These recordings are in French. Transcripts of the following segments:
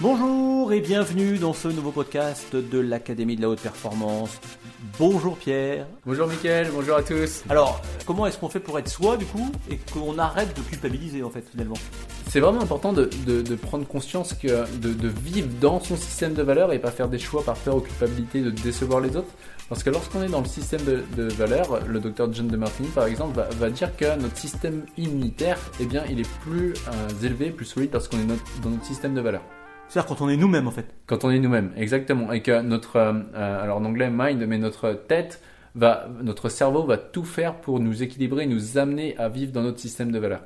Bonjour et bienvenue dans ce nouveau podcast de l'Académie de la Haute Performance. Bonjour Pierre. Bonjour Mickaël, bonjour à tous. Alors, comment est-ce qu'on fait pour être soi du coup et qu'on arrête de culpabiliser en fait finalement? C'est vraiment important de, de- de prendre conscience que de, de vivre dans son système de valeurs et pas faire des choix par peur ou culpabilité de décevoir les autres. Parce que lorsqu'on est dans le système de, valeurs, le docteur John de Martini par exemple va, va dire que notre système immunitaire, eh bien, il est plus euh, élevé, plus solide lorsqu'on est notre- dans notre système de valeurs. C'est-à-dire quand on est nous-mêmes en fait. Quand on est nous-mêmes, exactement. Et que notre, euh, euh, alors en anglais mind, mais notre tête va, notre cerveau va tout faire pour nous équilibrer, nous amener à vivre dans notre système de valeurs.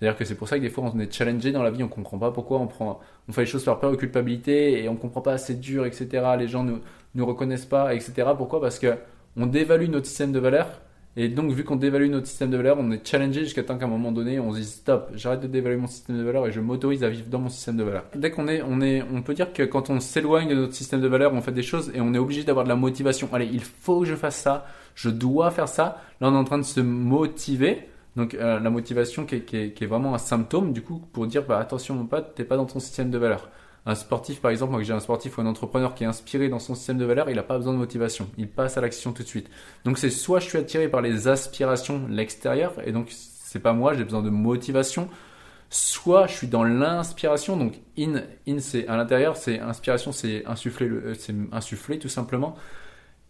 C'est-à-dire que c'est pour ça que des fois on est challengé dans la vie, on comprend pas pourquoi on prend, on fait les choses par peur ou culpabilité et on comprend pas, c'est dur, etc. Les gens nous, nous reconnaissent pas, etc. Pourquoi? Parce que on dévalue notre système de valeurs. Et donc, vu qu'on dévalue notre système de valeurs, on est challengé jusqu'à temps qu'à un moment donné, on se dit stop, j'arrête de dévaluer mon système de valeurs et je m'autorise à vivre dans mon système de valeurs. Dès qu'on est, on est, on peut dire que quand on s'éloigne de notre système de valeurs, on fait des choses et on est obligé d'avoir de la motivation. Allez, il faut que je fasse ça, je dois faire ça. Là, on est en train de se motiver. Donc, euh, la motivation qui est, vraiment un symptôme, du coup, pour dire, bah, attention, mon pote, t'es pas dans ton système de valeurs. Un sportif, par exemple, moi que j'ai un sportif ou un entrepreneur qui est inspiré dans son système de valeurs, il n'a pas besoin de motivation. Il passe à l'action tout de suite. Donc c'est soit je suis attiré par les aspirations l'extérieur, et donc c'est pas moi, j'ai besoin de motivation, soit je suis dans l'inspiration, donc in, in c'est à l'intérieur, c'est inspiration, c'est insuffler, le- euh, c'est insuffler tout simplement.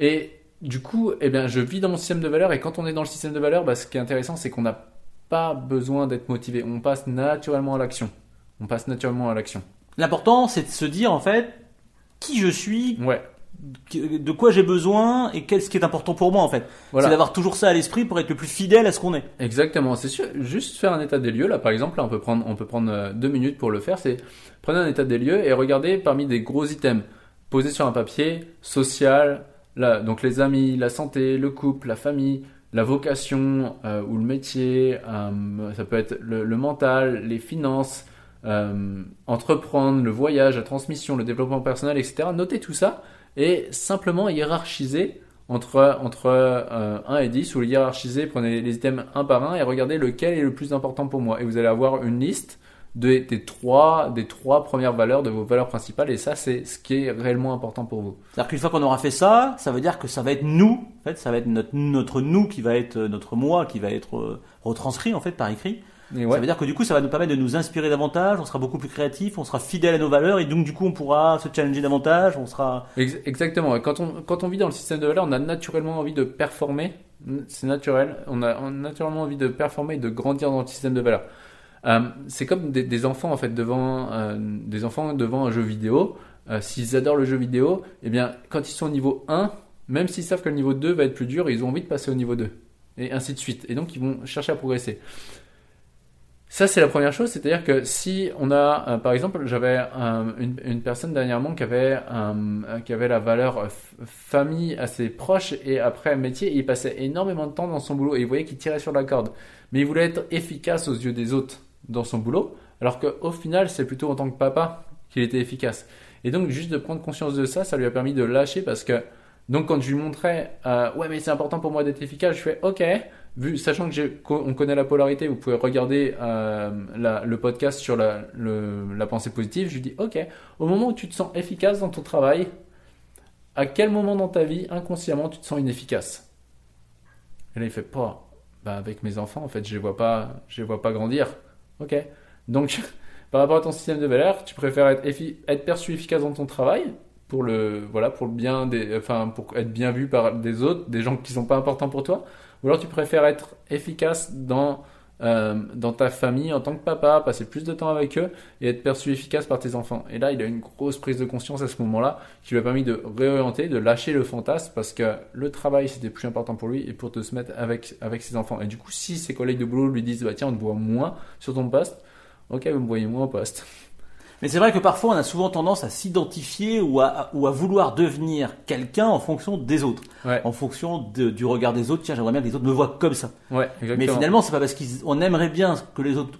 Et du coup, eh bien, je vis dans mon système de valeurs, et quand on est dans le système de valeurs, bah, ce qui est intéressant, c'est qu'on n'a pas besoin d'être motivé. On passe naturellement à l'action. On passe naturellement à l'action. L'important c'est de se dire en fait qui je suis, Ouais. de quoi j'ai besoin et qu'est-ce qui est important pour moi en fait. Voilà. C'est d'avoir toujours ça à l'esprit pour être le plus fidèle à ce qu'on est. Exactement, c'est sûr. Juste faire un état des lieux. Là, par exemple, là, on peut prendre, on peut prendre euh, deux minutes pour le faire. C'est prenez un état des lieux et regardez parmi des gros items posés sur un papier, social, là, donc les amis, la santé, le couple, la famille, la vocation euh, ou le métier. euh, ça peut être le, le mental, les finances, euh, entreprendre, le voyage, la transmission, le développement personnel, etc. Notez tout ça et simplement hiérarchiser entre, entre euh, 1 et 10, ou le hiérarchiser, prenez les items un par un et regardez lequel est le plus important pour moi. Et vous allez avoir une liste de- des, trois, des trois premières valeurs, de vos valeurs principales, et ça, c'est ce qui est réellement important pour vous. C'est-à-dire qu'une fois qu'on aura fait ça, ça veut dire que ça va être nous, en fait, ça va être notre, notre nous qui va être euh, notre moi qui va être euh, retranscrit en fait par écrit. Et Ça veut dire que du coup, ça va nous permettre de nous inspirer davantage, on sera beaucoup plus créatif, on sera fidèle à nos valeurs et donc du coup, on pourra se challenger davantage, on sera. ex- exactement. Quand on, quand on vit dans le système de valeurs, on a naturellement envie de performer. C'est naturel. On a, on a naturellement envie de performer et de grandir dans le système de valeurs. Euh, c'est comme des, des enfants en fait devant euh, des enfants devant un jeu vidéo. Euh, S'ils adorent le jeu vidéo, eh bien quand ils sont au niveau 1, même s'ils savent que le niveau 2 va être plus dur, ils ont envie de passer au niveau 2 et ainsi de suite. Et donc ils vont chercher à progresser. Ça c'est la première chose, c'est-à-dire que si on a, euh, par exemple, j'avais euh, une, personne dernièrement qui avait euh, qui avait la valeur famille assez proche et après métier, il passait énormément de temps dans son boulot et il voyait qu'il tirait sur la corde, mais il voulait être efficace aux yeux des autres dans son boulot, alors qu'au final, c'est plutôt en tant que papa qu'il était efficace. Et donc, juste de prendre conscience de ça, ça lui a permis de lâcher parce que, donc, quand je lui montrais, ouais, mais c'est important pour moi d'être efficace, je fais, ok, sachant que qu'on connaît la polarité, vous pouvez regarder euh, le podcast sur la, pensée positive, je lui dis, ok, au moment où tu te sens efficace dans ton travail, à quel moment dans ta vie, inconsciemment, tu te sens inefficace? Et là, il fait, pas, bah, avec mes enfants, en fait, je les vois pas, je les vois pas grandir. Ok. Donc, par rapport à ton système de valeurs, tu préfères être, perçu efficace dans ton travail pour le, voilà, pour le bien des, pour être bien vu par des autres, des gens qui sont pas importants pour toi, ou alors tu préfères être efficace dans, euh, dans ta famille en tant que papa, passer plus de temps avec eux et être perçu efficace par tes enfants. Et là, il a une grosse prise de conscience à ce moment-là qui lui a permis de réorienter, de lâcher le fantasme parce que le travail c'était plus important pour lui et pour te se mettre avec, avec ses enfants. Et du coup, si ses collègues de boulot lui disent, bah tiens, on te voit moins sur ton poste, ok, vous me voyez moins au poste. Mais c'est vrai que parfois, on a souvent tendance à s'identifier ou à, ou à vouloir devenir quelqu'un en fonction des autres, Ouais, en fonction de- du regard des autres. Tiens, j'aimerais bien que les autres me voient comme ça. ouais. Mais finalement, c'est pas parce qu'on aimerait bien que les autres,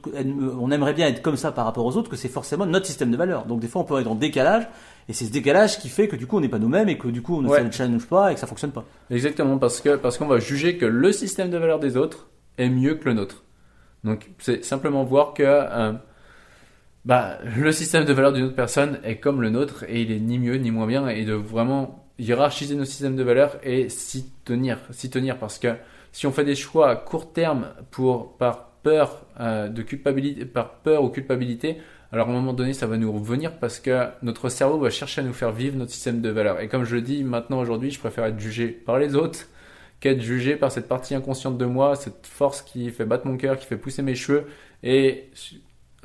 on aimerait bien être comme ça par rapport aux autres que c'est forcément notre système de valeurs. Donc des fois, on peut être en décalage, et c'est ce décalage qui fait que du coup, on n'est pas nous-mêmes et que du coup, on ne Ouais. challenge pas et que ça fonctionne pas. Exactement, parce que parce qu'on va juger que le système de valeurs des autres est mieux que le nôtre. Donc c'est simplement voir que euh, bah, le système de valeurs d'une autre personne est comme le nôtre et il est ni mieux ni moins bien et de vraiment hiérarchiser nos systèmes de valeurs et s'y tenir, s'y tenir parce que si on fait des choix à court terme pour par peur euh, de culpabilité, par peur ou culpabilité, alors à un moment donné, ça va nous revenir parce que notre cerveau va chercher à nous faire vivre notre système de valeurs. Et comme je le dis maintenant aujourd'hui, je préfère être jugé par les autres qu'être jugé par cette partie inconsciente de moi, cette force qui fait battre mon cœur, qui fait pousser mes cheveux et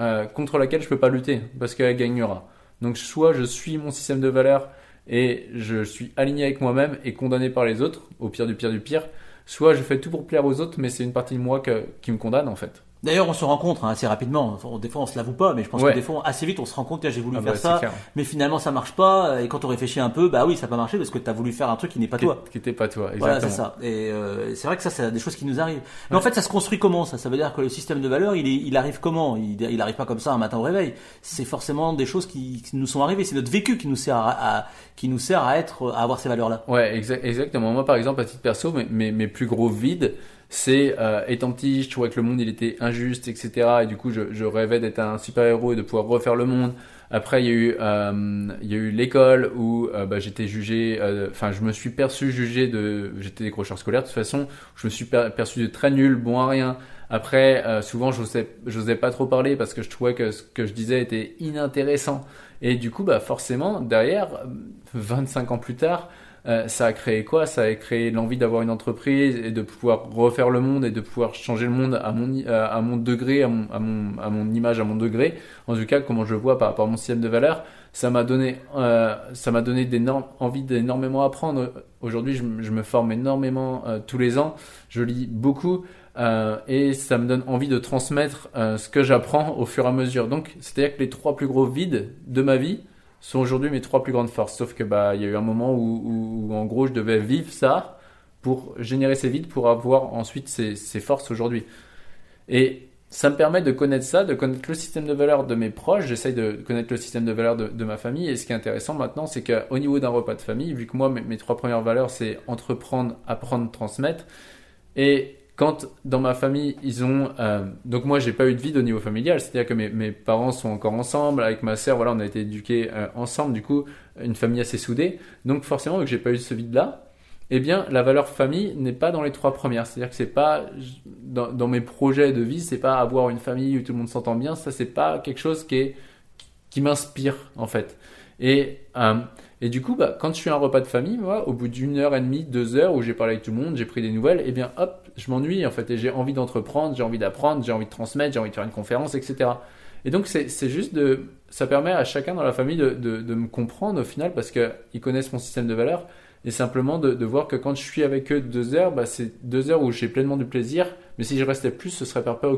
euh, contre laquelle je peux pas lutter parce qu'elle gagnera. Donc soit je suis mon système de valeurs et je suis aligné avec moi-même et condamné par les autres, au pire du pire du pire, soit je fais tout pour plaire aux autres, mais c'est une partie de moi qui me condamne en fait. D'ailleurs, on se rencontre hein, assez rapidement. Des fois, on se l'avoue pas, mais je pense que des fois, assez vite, on se rend compte que j'ai voulu ah faire bah, ça, mais finalement, ça marche pas. Et quand on réfléchit un peu, bah oui, ça n'a pas marché parce que tu as voulu faire un truc qui n'est pas toi. Qui n'était pas toi, exactement. Voilà, c'est ça. Et euh, c'est vrai que ça, c'est des choses qui nous arrivent. Mais en fait, ça se construit comment ça? Ça veut dire que le système de valeurs, il, est, il arrive comment? Il, il arrive pas comme ça un matin au réveil. C'est forcément des choses qui, qui nous sont arrivées. C'est notre vécu qui nous sert à, qui nous sert à être, à avoir ces valeurs-là. Ouais, exactement. Moi, par exemple, à titre perso, mes, mes, mes plus gros vides c'est euh, étant petit, je trouvais que le monde il était injuste, etc. Et du coup, je, je rêvais d'être un super héros et de pouvoir refaire le monde. Après, il y a eu, euh, il y a eu l'école où euh, bah, j'étais jugé, euh, enfin, je me suis perçu jugé de, j'étais décrocheur scolaire de toute façon. Je me suis perçu de très nul, bon à rien. Après, euh, souvent, j'osais, j'osais pas trop parler parce que je trouvais que ce que je disais était inintéressant. Et du coup, bah forcément, derrière, 25 ans plus tard, euh, ça a créé quoi? Ça a créé l'envie d'avoir une entreprise et de pouvoir refaire le monde et de pouvoir changer le monde à mon, euh, à mon degré, à mon, à, mon, à mon image, à mon degré. En tout cas, comment je vois par rapport à mon système de valeurs, ça m'a donné, euh, ça m'a donné envie d'énormément apprendre. Aujourd'hui, je, me forme énormément euh, tous les ans. Je lis beaucoup. Euh, et ça me donne envie de transmettre ce que j'apprends au fur et à mesure. Donc, c'est-à-dire que les trois plus gros vides de ma vie, sont aujourd'hui mes trois plus grandes forces. Sauf que bah il y a eu un moment où, en gros je devais vivre ça pour générer ces vides pour avoir ensuite ces, ces forces aujourd'hui. Et ça me permet de connaître ça, de connaître le système de valeurs de mes proches. J'essaye de connaître le système de valeurs de, de, ma famille. Et ce qui est intéressant maintenant, c'est qu'au niveau d'un repas de famille, vu que moi mes, mes trois premières valeurs c'est entreprendre, apprendre, transmettre, et quand dans ma famille ils ont euh, donc moi j'ai pas eu de vide au niveau familial. C'est à dire que mes, parents sont encore ensemble. Avec ma sœur voilà on a été éduqués euh, ensemble. Du coup une famille assez soudée. Donc forcément vu que j'ai pas eu ce vide là eh bien la valeur famille n'est pas dans les trois premières. C'est à dire que c'est pas dans, mes projets de vie c'est pas avoir une famille où tout le monde s'entend bien. Ça c'est pas quelque chose qui m'inspire en fait. Et euh, et du coup, bah, quand je suis à un repas de famille, moi, au bout d'une heure et demie, deux heures où j'ai parlé avec tout le monde, j'ai pris des nouvelles, et eh bien hop, je m'ennuie en fait, et j'ai envie d'entreprendre, j'ai envie d'apprendre, j'ai envie de transmettre, j'ai envie de faire une conférence, etc. Et donc c'est juste de, ça permet à chacun dans la famille de, de, me comprendre au final parce qu'ils connaissent mon système de valeurs et simplement de, voir que quand je suis avec eux deux heures, bah, c'est deux heures où j'ai pleinement du plaisir, mais si je restais plus, ce serait par peur.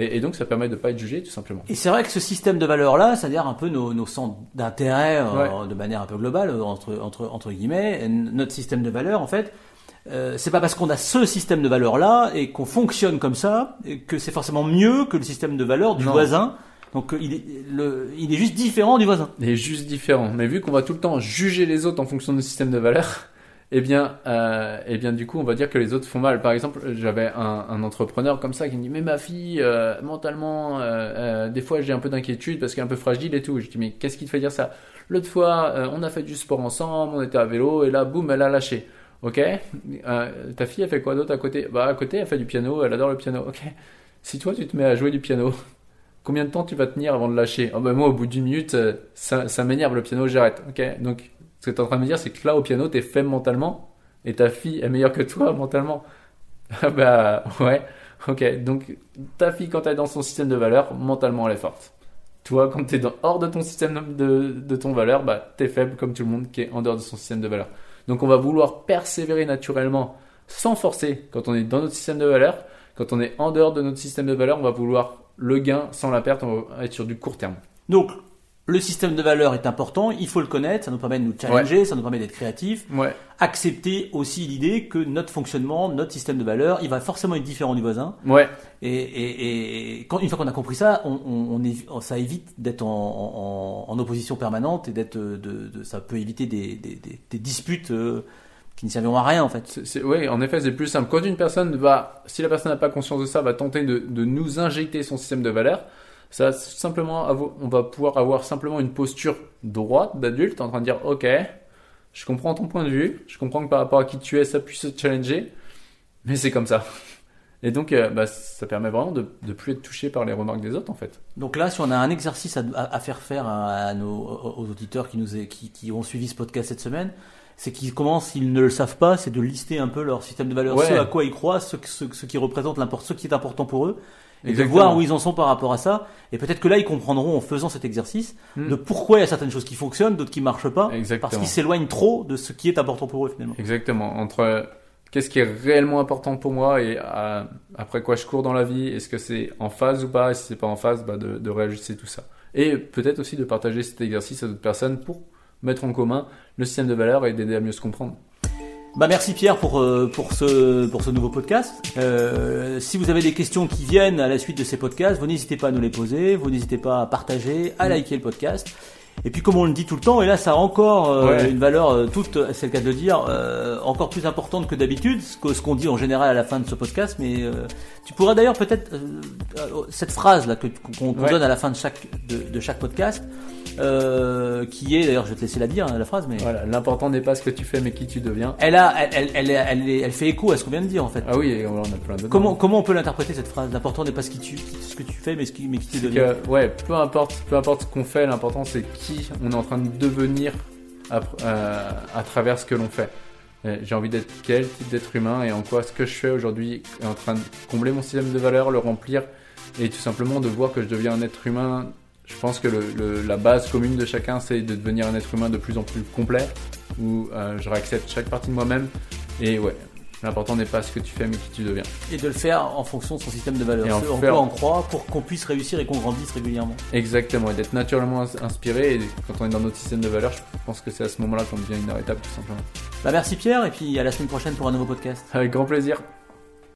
Et, donc ça permet de ne pas être jugé tout simplement. Et c'est vrai que ce système de valeurs-là, c'est-à-dire un peu nos, nos centres d'intérêt euh, de manière un peu globale, entre, entre, entre guillemets, notre système de valeurs en fait, euh, c'est pas parce qu'on a ce système de valeurs-là et qu'on fonctionne comme ça que c'est forcément mieux que le système de valeurs du voisin. Donc euh, il est, le, il est juste différent du voisin. Il est juste différent. Mais vu qu'on va tout le temps juger les autres en fonction de système de valeurs, eh bien, euh, eh bien, du coup, on va dire que les autres font mal. Par exemple, j'avais un, entrepreneur comme ça qui me dit, mais ma fille, euh, mentalement, euh, euh des fois, j'ai un peu d'inquiétude parce qu'elle est un peu fragile et tout. Je dis, mais qu'est-ce qui te fait dire ça? L'autre fois, on a fait du sport ensemble, on était à vélo et là, boum, elle a lâché. Ok? Ta fille, elle fait quoi d'autre à côté? Bah, à côté, elle fait du piano, elle adore le piano. Ok? Si toi, tu te mets à jouer du piano, combien de temps tu vas tenir avant de lâcher? Oh, bah, Moi, au bout d'une minute, ça m'énerve le piano, j'arrête. Ok? Donc, ce que tu es en train de me dire, c'est que là, au piano, tu es faible mentalement et ta fille est meilleure que toi mentalement. bah ouais, ok. Donc ta fille, quand elle est dans son système de valeur, mentalement, elle est forte. Toi, quand tu es hors de ton système de, de ton valeur, bah, tu es faible comme tout le monde qui est en dehors de son système de valeur. Donc on va vouloir persévérer naturellement sans forcer quand on est dans notre système de valeur. Quand on est en dehors de notre système de valeur, on va vouloir le gain sans la perte, on va être sur du court terme. Donc le système de valeurs est important, il faut le connaître, ça nous permet de nous challenger, ça nous permet d'être créatifs. Ouais. Accepter aussi l'idée que notre fonctionnement, notre système de valeurs, il va forcément être différent du voisin. Ouais. Et, et, et quand, une fois qu'on a compris ça, on, on, on ça évite d'être en, en, en, opposition permanente et d'être, de, de, ça peut éviter des, des, des, des disputes. Euh, qui ne serviront à rien en fait. Oui, en effet, c'est plus simple. Quand une personne va, si la personne n'a pas conscience de ça, va tenter de, de nous injecter son système de valeurs, Ça, simplement, on va pouvoir avoir simplement une posture droite d'adulte en train de dire, ok, je comprends ton point de vue, je comprends que par rapport à qui tu es, ça puisse se challenger, mais c'est comme ça. Et donc, euh, bah, ça permet vraiment de ne plus être touché par les remarques des autres, en fait. Donc là, si on a un exercice à, faire faire à, nos aux auditeurs qui nous qui, qui, ont suivi ce podcast cette semaine, c'est qu'ils commencent, s'ils ne le savent pas, c'est de lister un peu leur système de valeurs, ce à quoi ils croient, ce, ce, qui représente ce qui est important pour eux, et de voir où ils en sont par rapport à ça. Et peut-être que là, ils comprendront en faisant cet exercice hmm. de pourquoi il y a certaines choses qui fonctionnent, d'autres qui marchent pas, parce qu'ils s'éloignent trop de ce qui est important pour eux finalement. Exactement. Entre qu'est-ce qui est réellement important pour moi et euh, après quoi je cours dans la vie, est-ce que c'est en phase ou pas, et si c'est pas en phase, bah de, de réajuster tout ça. Et peut-être aussi de partager cet exercice à d'autres personnes pour mettre en commun le système de valeurs et d'aider à mieux se comprendre. Bah merci Pierre pour euh, pour ce pour ce nouveau podcast. Euh, si vous avez des questions qui viennent à la suite de ces podcasts, vous n'hésitez pas à nous les poser, vous n'hésitez pas à partager, à liker le podcast. Et puis comme on le dit tout le temps, et là ça a encore euh, une valeur euh, toute, c'est le cas de le dire, euh, encore plus importante que d'habitude, ce qu'on dit en général à la fin de ce podcast. Mais tu pourras d'ailleurs peut-être cette phrase là qu'on donne à la fin de chaque de, de chaque podcast. Euh, qui est d'ailleurs je vais te laisser la dire hein, la phrase mais voilà l'important n'est pas ce que tu fais mais qui tu deviens. Elle a elle elle elle, elle, fait écho à ce qu'on vient de dire en fait. Ah oui on a plein de comment comment on peut l'interpréter cette phrase? L'important n'est pas ce qui tu ce que tu fais mais ce qui mais qui tu deviens. ouais peu importe peu importe ce qu'on fait l'important c'est qui on est en train de devenir à, euh, travers ce que l'on fait. J'ai envie d'être quel type d'être humain et en quoi ce que je fais aujourd'hui est en train de combler mon système de valeurs, le remplir et tout simplement de voir que je deviens un être humain. Je pense que la base commune de chacun, c'est de devenir un être humain de plus en plus complet, où euh, je réaccepte chaque partie de moi-même. Et ouais, l'important n'est pas ce que tu fais, mais qui tu deviens. Et de le faire en fonction de son système de valeurs. Et en, quoi on croit pour qu'on puisse réussir et qu'on grandisse régulièrement. Exactement, et d'être naturellement inspiré. Et quand on est dans notre système de valeurs, je pense que c'est à ce moment-là qu'on devient inarrêtable, tout simplement. Bah merci Pierre, et puis à la semaine prochaine pour un nouveau podcast. Avec grand plaisir.